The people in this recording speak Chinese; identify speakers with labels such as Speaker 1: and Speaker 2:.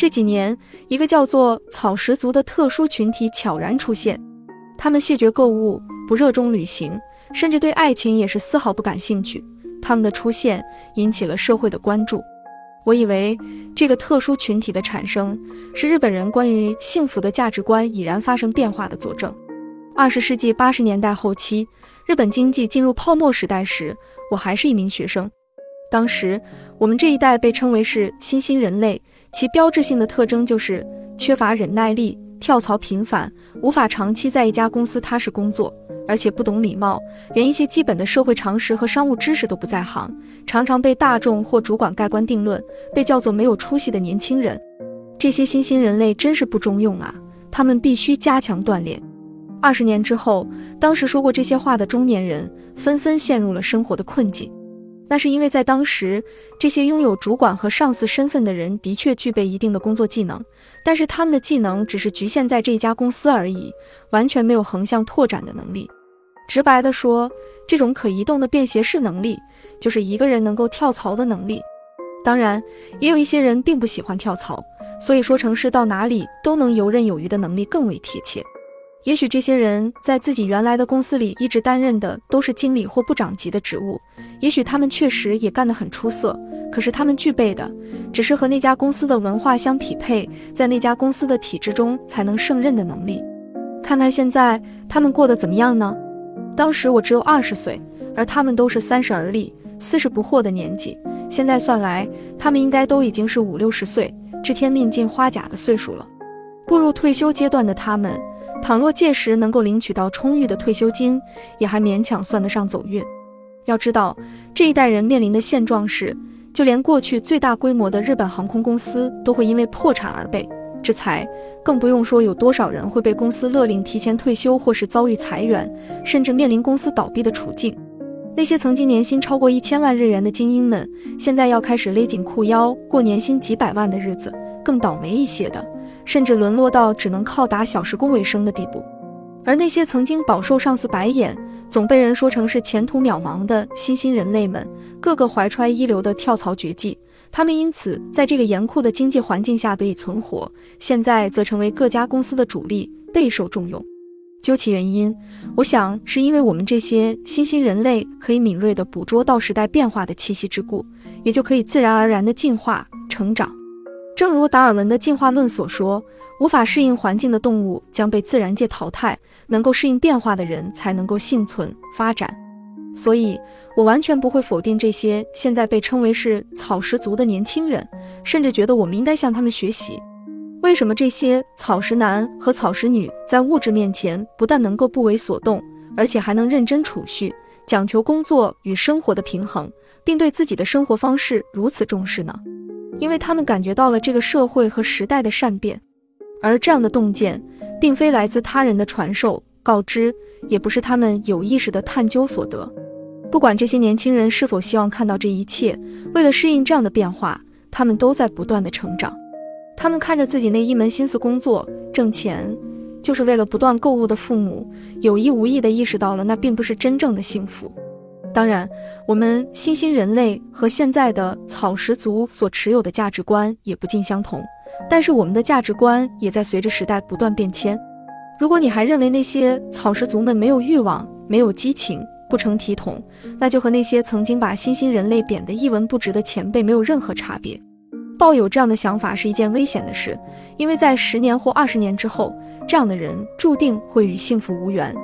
Speaker 1: 这几年，一个叫做草食族的特殊群体悄然出现。他们谢绝购物，不热衷旅行，甚至对爱情也是丝毫不感兴趣。他们的出现引起了社会的关注。我以为这个特殊群体的产生是日本人关于幸福的价值观已然发生变化的佐证。二十世纪八十年代后期，日本经济进入泡沫时代时，我还是一名学生。当时，我们这一代被称为是新兴人类。其标志性的特征就是缺乏忍耐力、跳槽频繁、无法长期在一家公司踏实工作，而且不懂礼貌，连一些基本的社会常识和商务知识都不在行，常常被大众或主管盖棺定论，被叫做没有出息的年轻人。这些新兴人类真是不中用啊！他们必须加强锻炼。二十年之后，当时说过这些话的中年人纷纷陷入了生活的困境。那是因为在当时，这些拥有主管和上司身份的人的确具备一定的工作技能，但是他们的技能只是局限在这一家公司而已，完全没有横向拓展的能力。直白的说，这种可移动的便携式能力，就是一个人能够跳槽的能力。当然，也有一些人并不喜欢跳槽，所以说成是到哪里都能游刃有余的能力更为贴切。也许这些人在自己原来的公司里一直担任的都是经理或部长级的职务，也许他们确实也干得很出色，可是他们具备的只是和那家公司的文化相匹配，在那家公司的体制中才能胜任的能力。看看现在他们过得怎么样呢？当时我只有二十岁，而他们都是三十而立、四十不惑的年纪，现在算来，他们应该都已经是五六十岁，知天命尽花甲的岁数了。步入退休阶段的他们。倘若届时能够领取到充裕的退休金，也还勉强算得上走运。要知道，这一代人面临的现状是，就连过去最大规模的日本航空公司都会因为破产而被制裁，更不用说有多少人会被公司勒令提前退休，或是遭遇裁员，甚至面临公司倒闭的处境。那些曾经年薪超过一千万日元的精英们，现在要开始勒紧裤腰过年薪几百万的日子。更倒霉一些的。甚至沦落到只能靠打小时工为生的地步，而那些曾经饱受上司白眼，总被人说成是前途渺茫的新兴人类们，个个怀揣一流的跳槽绝技，他们因此在这个严酷的经济环境下得以存活，现在则成为各家公司的主力，备受重用。究其原因，我想是因为我们这些新兴人类可以敏锐地捕捉到时代变化的气息之故，也就可以自然而然地进化成长。正如达尔文的进化论所说，无法适应环境的动物将被自然界淘汰，能够适应变化的人才能够幸存发展。所以，我完全不会否定这些现在被称为是草食族的年轻人，甚至觉得我们应该向他们学习。为什么这些草食男和草食女在物质面前不但能够不为所动，而且还能认真储蓄，讲求工作与生活的平衡，并对自己的生活方式如此重视呢？因为他们感觉到了这个社会和时代的善变，而这样的洞见，并非来自他人的传授告知，也不是他们有意识的探究所得。不管这些年轻人是否希望看到这一切，为了适应这样的变化，他们都在不断的成长。他们看着自己那一门心思工作挣钱，就是为了不断购物的父母，有意无意的意识到了那并不是真正的幸福。当然，我们新兴人类和现在的草食族所持有的价值观也不尽相同，但是我们的价值观也在随着时代不断变迁。如果你还认为那些草食族们没有欲望、没有激情、不成体统，那就和那些曾经把新兴人类贬得一文不值的前辈没有任何差别。抱有这样的想法是一件危险的事，因为在十年或二十年之后，这样的人注定会与幸福无缘。